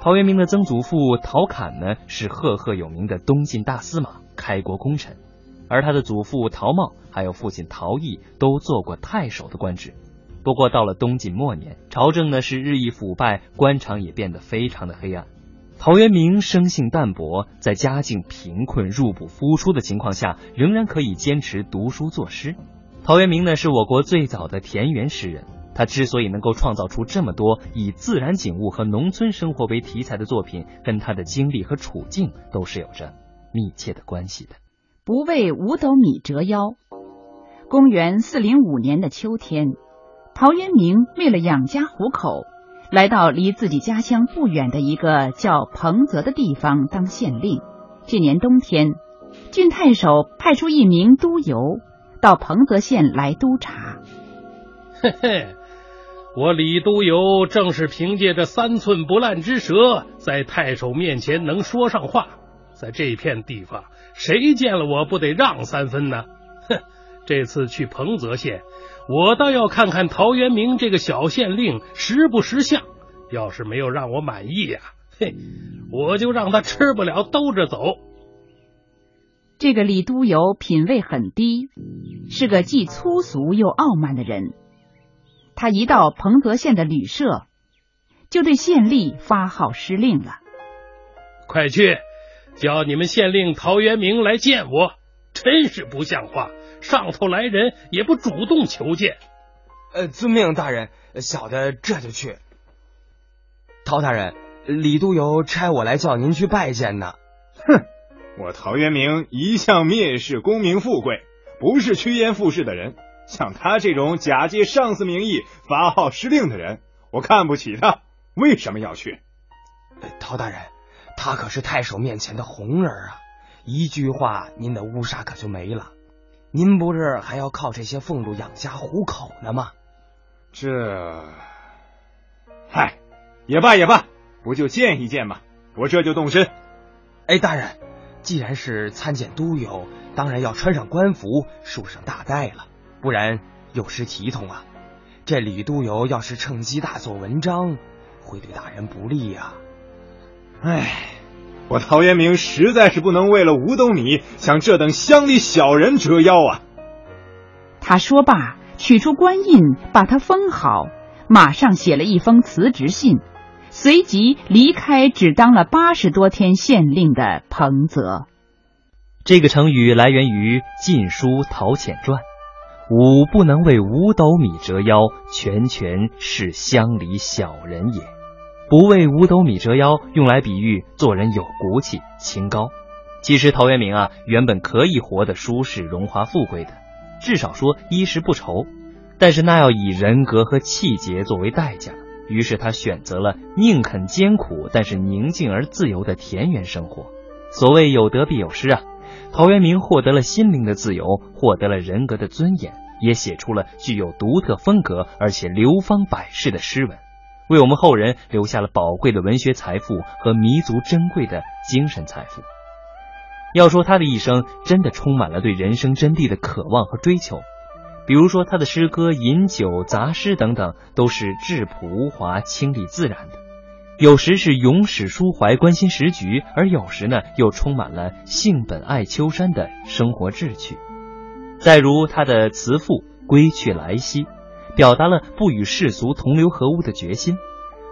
陶渊明的曾祖父陶侃呢，是赫赫有名的东晋大司马、开国功臣，而他的祖父陶茂还有父亲陶毅都做过太守的官职。不过到了东晋末年，朝政呢是日益腐败，官场也变得非常的黑暗。陶渊明生性淡泊，在家境贫困、入不敷出的情况下，仍然可以坚持读书作诗。陶渊明呢是我国最早的田园诗人。他之所以能够创造出这么多以自然景物和农村生活为题材的作品，跟他的经历和处境都是有着密切的关系的。不为五斗米折腰。公元四零五年的秋天，陶渊明为了养家糊口，来到离自己家乡不远的一个叫彭泽的地方当县令。这年冬天，郡太守派出一名督邮到彭泽县来督察。嘿嘿。我李都游正是凭借着三寸不烂之舌，在太守面前能说上话。在这片地方，谁见了我不得让三分呢？哼！这次去彭泽县，我倒要看看陶渊明这个小县令识不识相。要是没有让我满意呀，嘿，我就让他吃不了兜着走。这个李都游品味很低，是个既粗俗又傲慢的人。他一到彭泽县的旅社，就对县吏发号施令了：“快去叫你们县令陶渊明来见我！真是不像话，上头来人也不主动求见。”“呃，遵命，大人，小的这就去。”“陶大人，李都游差我来叫您去拜见呢。”“哼，我陶渊明一向蔑视功名富贵，不是趋炎附势的人。”像他这种假借上司名义发号施令的人，我看不起他。为什么要去？陶大人，他可是太守面前的红人啊！一句话，您的乌纱可就没了。您不是还要靠这些俸禄养家糊口呢吗？这，嗨，也罢也罢，不就见一见吗？我这就动身。哎，大人，既然是参见都邮，当然要穿上官服，束上大带了。不然有失体统啊！这李都游要是趁机大做文章，会对大人不利呀。唉，我陶渊明实在是不能为了五斗米向这等乡里小人折腰啊！他说罢，取出官印，把它封好，马上写了一封辞职信，随即离开只当了八十多天县令的彭泽。这个成语来源于《晋书·陶潜传》。吾不能为五斗米折腰，全全是乡里小人也。不为五斗米折腰，用来比喻做人有骨气、清高。其实陶渊明啊，原本可以活得舒适、荣华富贵的，至少说衣食不愁。但是那要以人格和气节作为代价，于是他选择了宁肯艰苦，但是宁静而自由的田园生活。所谓有得必有失啊。陶渊明获得了心灵的自由，获得了人格的尊严，也写出了具有独特风格而且流芳百世的诗文，为我们后人留下了宝贵的文学财富和弥足珍贵的精神财富。要说他的一生真的充满了对人生真谛的渴望和追求，比如说他的诗歌、饮酒、杂诗等等，都是质朴无华、清丽自然的。有时是咏史抒怀、关心时局，而有时呢，又充满了性本爱丘山的生活志趣。再如他的词赋《归去来兮》，表达了不与世俗同流合污的决心；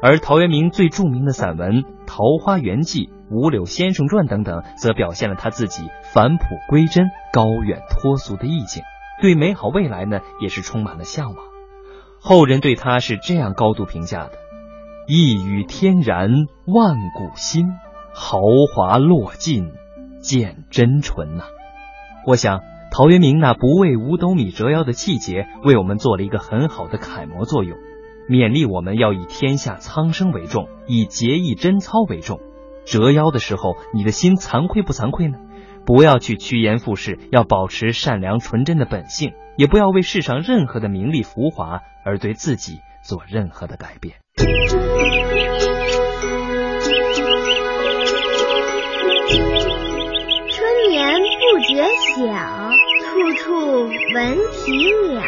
而陶渊明最著名的散文《桃花源记》《五柳先生传》等等，则表现了他自己返璞归真、高远脱俗的意境，对美好未来呢，也是充满了向往。后人对他是这样高度评价的。一语天然万古新，豪华落尽见真纯呐！我想陶渊明那不为五斗米折腰的气节，为我们做了一个很好的楷模作用，勉励我们要以天下苍生为重，以节义贞操为重。折腰的时候，你的心惭愧不惭愧呢？不要去趋炎附势，要保持善良纯真的本性，也不要为世上任何的名利浮华而对自己做任何的改变。春眠不觉晓，处处闻啼鸟。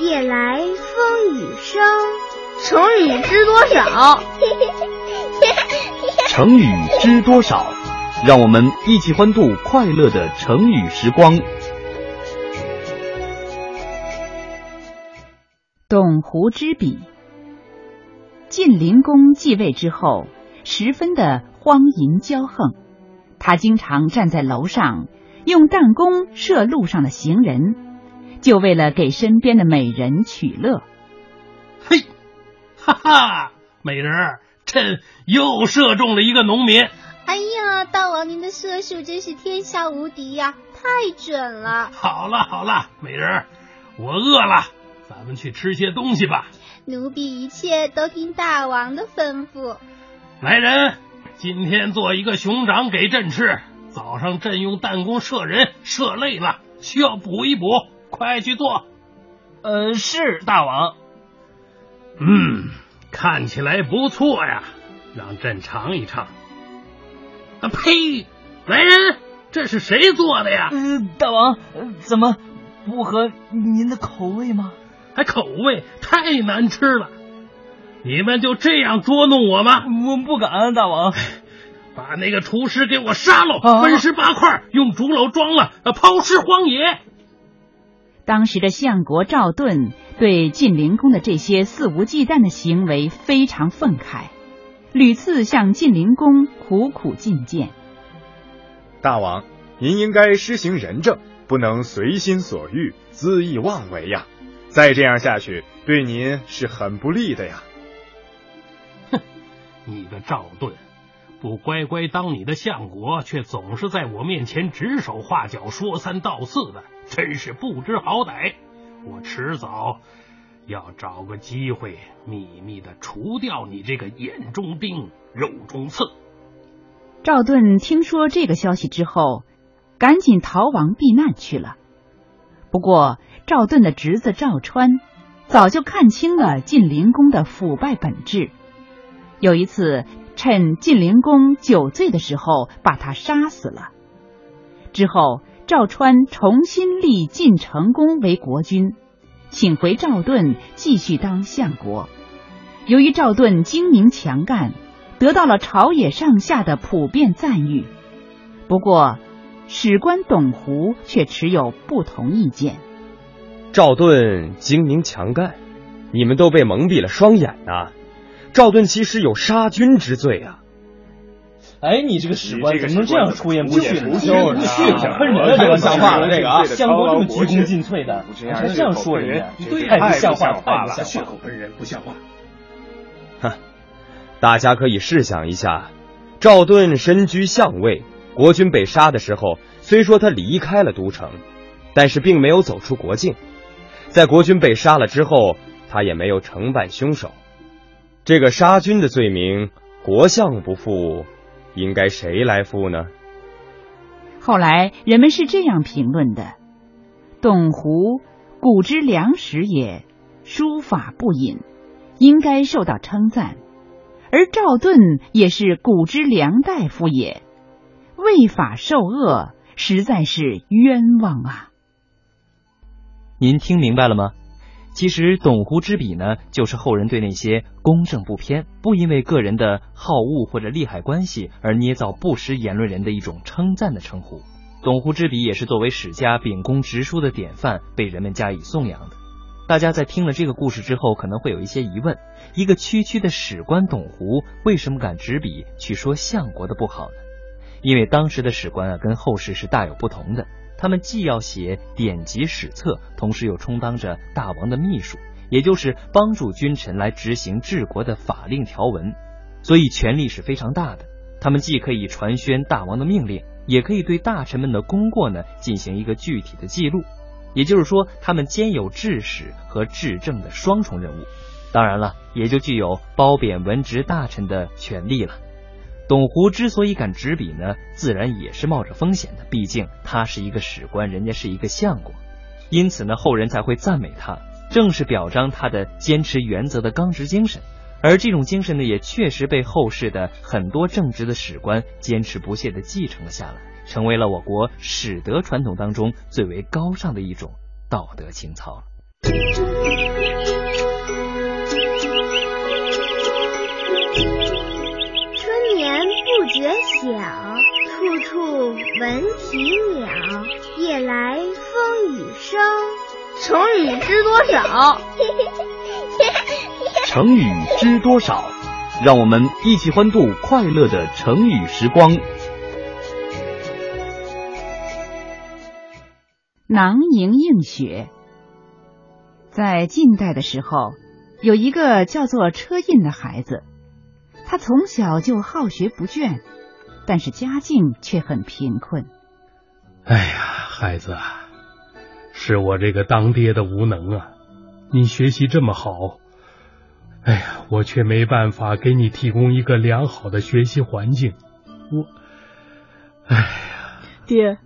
夜来风雨声，成语知多少？成语知多少？让我们一起欢度快乐的成语时光。董狐之笔。晋灵公继位之后，十分的荒淫骄横。他经常站在楼上，用弹弓射路上的行人，就为了给身边的美人取乐。嘿，哈哈，美人儿，朕又射中了一个农民。哎呀，大王您的射术真是天下无敌呀，太准了！好了好了，美人儿，我饿了，咱们去吃些东西吧。奴婢一切都听大王的吩咐。来人，今天做一个熊掌给朕吃。早上朕用弹弓射人，射累了，需要补一补，快去做。呃，是大王。嗯，看起来不错呀，让朕尝一尝。啊呸！来人，这是谁做的呀？呃，大王，怎么不合您的口味吗？还口味太难吃了！你们就这样捉弄我吗？我不敢，大王。把那个厨师给我杀了，分尸八块，用竹篓装了，抛尸荒野。当时的相国赵盾对晋灵公的这些肆无忌惮的行为非常愤慨。屡次向晋灵公苦苦进谏，大王，您应该施行仁政，不能随心所欲、恣意妄为呀！再这样下去，对您是很不利的呀！哼，你个赵盾，不乖乖当你的相国，却总是在我面前指手画脚、说三道四的，真是不知好歹！我迟早。要找个机会秘密的除掉你这个眼中钉、肉中刺。赵盾听说这个消息之后，赶紧逃亡避难去了。不过，赵盾的侄子赵川早就看清了晋灵公的腐败本质，有一次趁晋灵公酒醉的时候把他杀死了。之后，赵川重新立晋成公为国君。请回赵盾继续当相国。由于赵盾精明强干，得到了朝野上下的普遍赞誉。不过，史官董狐却持有不同意见。赵盾精明强干，你们都被蒙蔽了双眼呐！赵盾其实有杀君之罪啊！哎，你这个史官怎么能这样出言不逊？不逊，不逊，喷人了，这个像话了，这个啊，相国这么鞠躬尽瘁的，还这样说人家，太不像话了，血口喷人，不像话。哼，大家可以试想一下，赵盾身居相位，国君被杀的时候，虽说他离开了都城，但是并没有走出国境，在国君被杀了之后，他也没有承办凶手，这个杀君的罪名，国相不负。应该谁来负呢？后来人们是这样评论的：董狐古之良史也，书法不隐，应该受到称赞；而赵盾也是古之良大夫也，为法受恶，实在是冤枉啊！您听明白了吗？其实，董狐之笔呢，就是后人对那些公正不偏、不因为个人的好恶或者利害关系而捏造不实言论人的一种称赞的称呼。董狐之笔也是作为史家秉公直书的典范，被人们加以颂扬的。大家在听了这个故事之后，可能会有一些疑问：一个区区的史官董狐，为什么敢执笔去说相国的不好呢？因为当时的史官啊，跟后世是大有不同的。他们既要写典籍史册，同时又充当着大王的秘书，也就是帮助君臣来执行治国的法令条文，所以权力是非常大的。他们既可以传宣大王的命令，也可以对大臣们的功过呢进行一个具体的记录。也就是说，他们兼有治史和治政的双重任务。当然了，也就具有褒贬文职大臣的权利了。董狐之所以敢执笔呢，自然也是冒着风险的。毕竟他是一个史官，人家是一个相国，因此呢，后人才会赞美他，正是表彰他的坚持原则的刚直精神。而这种精神呢，也确实被后世的很多正直的史官坚持不懈地继承了下来，成为了我国史德传统当中最为高尚的一种道德情操。觉晓，处处闻啼鸟，夜来风雨声。成语知多少？成语知多少？让我们一起欢度快乐的成语时光。囊萤映雪，在近代的时候，有一个叫做车胤的孩子。他从小就好学不倦，但是家境却很贫困。哎呀，孩子，啊是我这个当爹的无能啊！你学习这么好，哎呀，我却没办法给你提供一个良好的学习环境。我，哎呀，爹，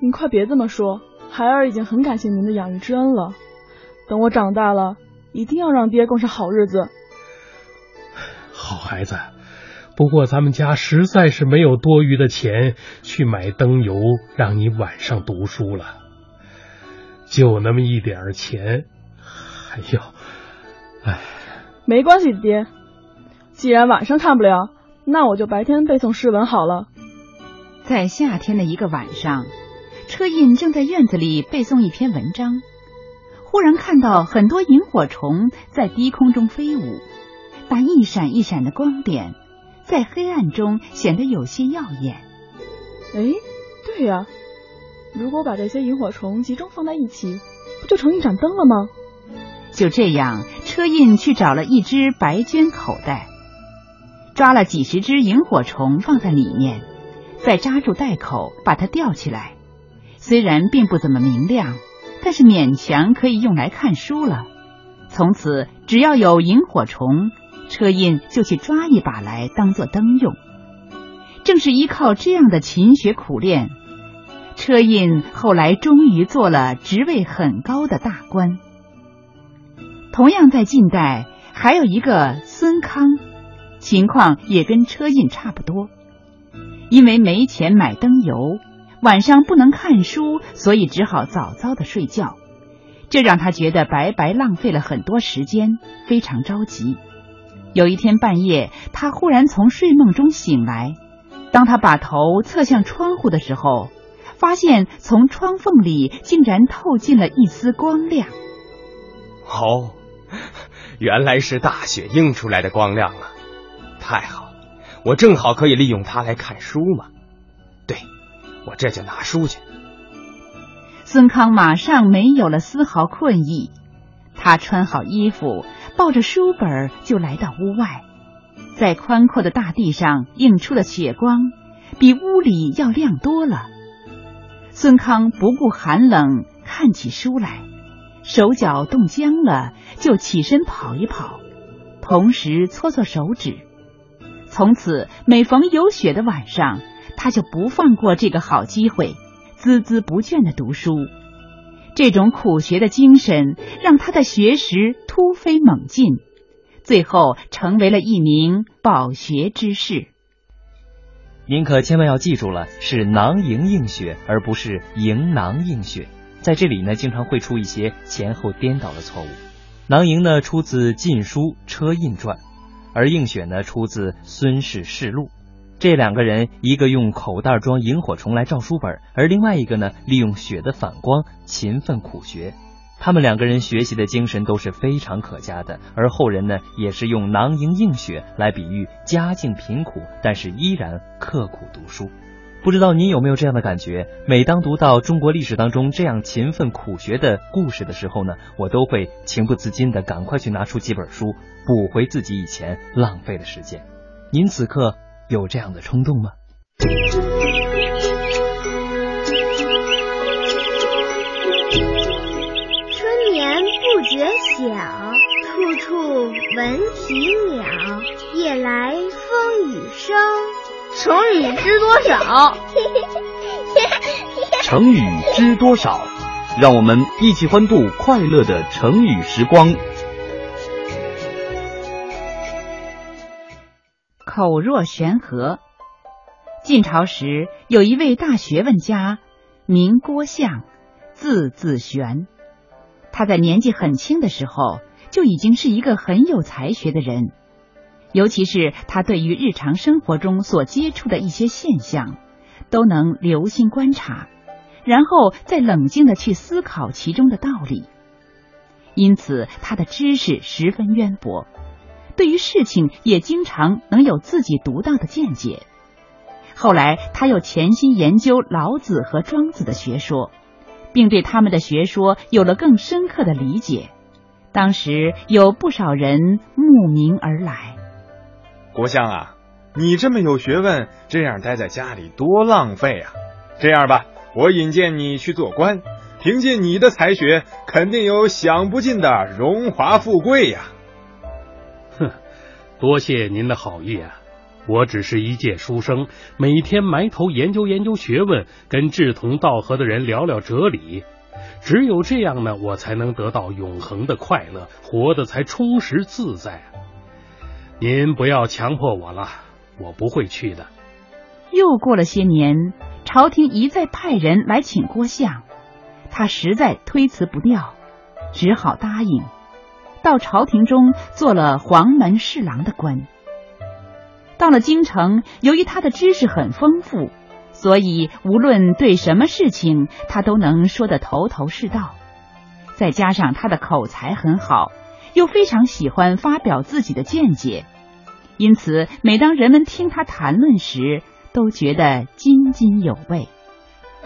您快别这么说，孩儿已经很感谢您的养育之恩了。等我长大了，一定要让爹过上好日子。好孩子，不过咱们家实在是没有多余的钱去买灯油，让你晚上读书了。就那么一点钱，哎呦，哎，没关系，爹。既然晚上看不了，那我就白天背诵诗文好了。在夏天的一个晚上，车胤正在院子里背诵一篇文章。忽然看到很多萤火虫在低空中飞舞，那一闪一闪的光点，在黑暗中显得有些耀眼。哎，对呀，如果把这些萤火虫集中放在一起，不就成一盏灯了吗？就这样，车胤去找了一只白绢口袋，抓了几十只萤火虫放在里面，再扎住袋口，把它吊起来。虽然并不怎么明亮。但是勉强可以用来看书了。从此，只要有萤火虫，车胤就去抓一把来当做灯用。正是依靠这样的勤学苦练，车胤后来终于做了职位很高的大官。同样在近代，还有一个孙康，情况也跟车胤差不多，因为没钱买灯油。晚上不能看书，所以只好早早的睡觉，这让他觉得白白浪费了很多时间，非常着急。有一天半夜，他忽然从睡梦中醒来，当他把头侧向窗户的时候，发现从窗缝里竟然透进了一丝光亮。哦，原来是大雪映出来的光亮啊！太好了，我正好可以利用它来看书嘛。对。我这就拿书去。孙康马上没有了丝毫困意，他穿好衣服，抱着书本就来到屋外，在宽阔的大地上映出的雪光，比屋里要亮多了。孙康不顾寒冷，看起书来，手脚冻僵了，就起身跑一跑，同时搓搓手指。从此，每逢有雪的晚上。他就不放过这个好机会，孜孜不倦的读书。这种苦学的精神让他的学识突飞猛进，最后成为了一名饱学之士。您可千万要记住了，是囊萤映雪，而不是迎囊映雪。在这里呢，经常会出一些前后颠倒的错误。囊萤呢，出自《晋书·车胤传》，而映雪呢，出自《孙氏世录》。这两个人，一个用口袋装萤火虫来照书本，而另外一个呢，利用雪的反光勤奋苦学。他们两个人学习的精神都是非常可嘉的，而后人呢，也是用囊萤映雪来比喻家境贫苦，但是依然刻苦读书。不知道您有没有这样的感觉？每当读到中国历史当中这样勤奋苦学的故事的时候呢，我都会情不自禁的赶快去拿出几本书，补回自己以前浪费的时间。您此刻。有这样的冲动吗？春眠不觉晓，处处闻啼鸟。夜来风雨声。成语知多少？成语知多少？让我们一起欢度快乐的成语时光。口若悬河。晋朝时有一位大学问家，名郭象，字子玄。他在年纪很轻的时候就已经是一个很有才学的人，尤其是他对于日常生活中所接触的一些现象，都能留心观察，然后再冷静的去思考其中的道理。因此，他的知识十分渊博，对于事情也经常能有自己独到的见解。后来，他又潜心研究老子和庄子的学说，并对他们的学说有了更深刻的理解。当时有不少人慕名而来。国相啊，你这么有学问，这样待在家里多浪费啊！这样吧，我引荐你去做官，凭借你的才学，肯定有享不尽的荣华富贵呀。多谢您的好意啊！我只是一介书生，每天埋头研究研究学问，跟志同道合的人聊聊哲理。只有这样呢，我才能得到永恒的快乐，活得才充实自在。您不要强迫我了，我不会去的。又过了些年，朝廷一再派人来请郭相，他实在推辞不掉，只好答应，到朝廷中做了黄门侍郎的官。到了京城，由于他的知识很丰富，所以无论对什么事情，他都能说得头头是道。再加上他的口才很好，又非常喜欢发表自己的见解，因此每当人们听他谈论时，都觉得津津有味。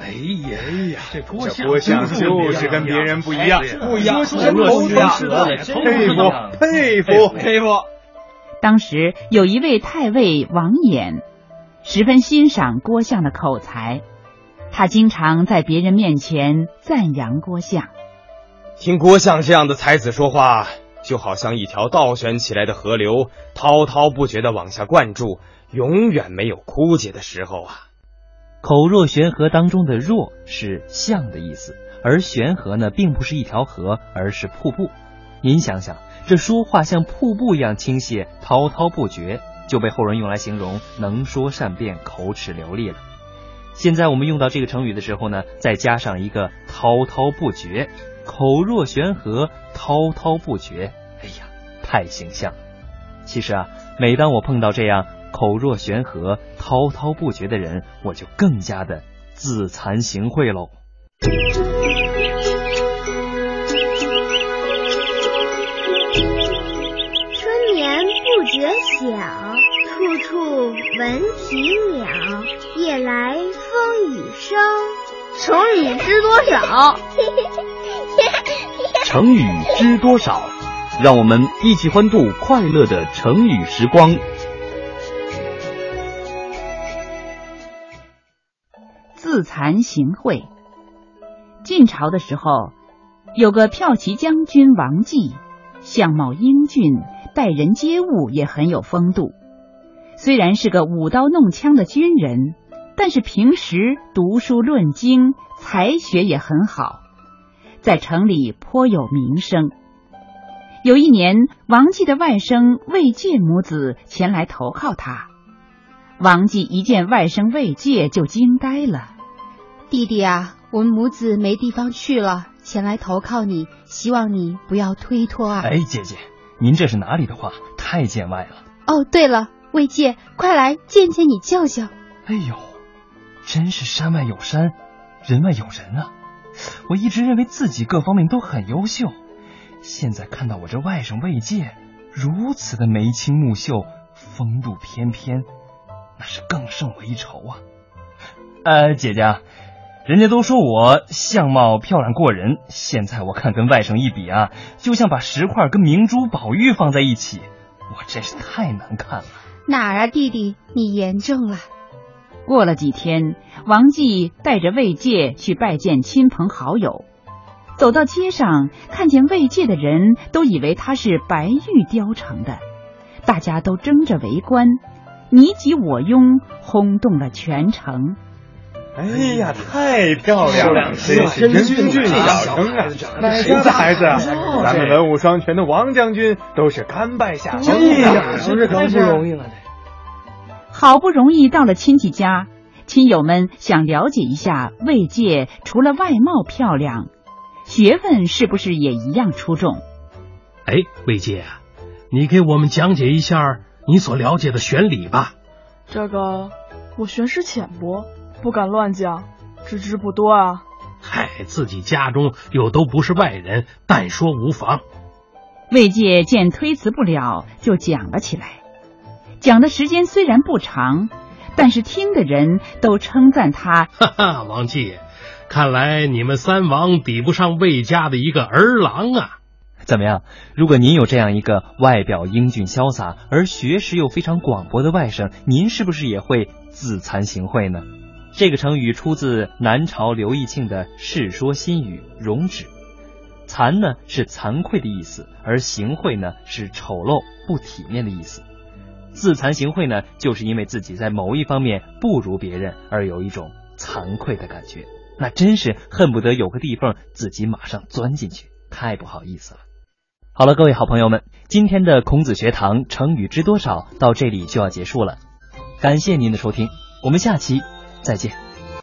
哎呀哎呀，这郭相就是跟别人不一样，不一样，头头是道，佩服佩服佩服。当时有一位太尉王衍，十分欣赏郭相的口才，他经常在别人面前赞扬郭相。听郭相这样的才子说话，就好像一条倒悬起来的河流，滔滔不绝的往下灌注，永远没有枯竭的时候啊。口若悬河当中的“若”是像的意思，而悬河呢，并不是一条河，而是瀑布。您想想。这说话像瀑布一样倾泻，滔滔不绝，就被后人用来形容能说善辩、口齿流利了。现在我们用到这个成语的时候呢，再加上一个滔滔不绝，口若悬河，滔滔不绝，哎呀，太形象。其实啊，每当我碰到这样口若悬河、滔滔不绝的人，我就更加的自惭形秽喽。春眠不觉晓，处处闻啼鸟，夜来风雨声。成语知多少？成语知多少？让我们一起欢度快乐的成语时光。自惭形秽。晋朝的时候，有个骠骑将军王继，相貌英俊。待人接物也很有风度，虽然是个舞刀弄枪的军人，但是平时读书论经，才学也很好，在城里颇有名声。有一年，王继的外甥魏介母子前来投靠他，王继一见外甥魏介就惊呆了：“弟弟啊，我们母子没地方去了，前来投靠你，希望你不要推脱啊！”哎，姐姐。您这是哪里的话？太见外了。哦，对了，魏介，快来见见你舅舅。哎呦，真是山外有山，人外有人啊！我一直认为自己各方面都很优秀，现在看到我这外甥魏介如此的眉清目秀、风度翩翩，那是更胜我一筹啊！呃，姐姐。人家都说我相貌漂亮过人，现在我看跟外甥一比啊，就像把石块跟明珠宝玉放在一起，我真是太难看了。哪儿啊，弟弟，你言重了。过了几天，王继带着魏介去拜见亲朋好友，走到街上，看见魏介的人都以为他是白玉雕成的，大家都争着围观，你挤我拥，轰动了全城。哎呀，太漂亮了！这是真俊小生啊，哪家的孩子？咱们文武双全的王将军都是甘拜下风呀，真是太不容易了。好不容易到了亲戚家，亲友们想了解一下魏介，除了外貌漂亮，学问是不是也一样出众？哎，魏介啊，你给我们讲解一下你所了解的玄理吧。这个我学识浅薄。不敢乱讲，知之不多啊。嗨，自己家中又都不是外人，但说无妨。魏介见推辞不了，就讲了起来。讲的时间虽然不长，但是听的人都称赞他。哈哈，王继，看来你们三王比不上魏家的一个儿郎啊。怎么样？如果您有这样一个外表英俊潇洒，而学识又非常广博的外甥，您是不是也会自惭形秽呢？这个成语出自南朝刘义庆的《世说新语·容止》。惭呢是惭愧的意思，而形秽呢是丑陋不体面的意思。自惭形秽呢，就是因为自己在某一方面不如别人而有一种惭愧的感觉，那真是恨不得有个地缝自己马上钻进去，太不好意思了。好了，各位好朋友们，今天的孔子学堂成语知多少到这里就要结束了，感谢您的收听，我们下期再见。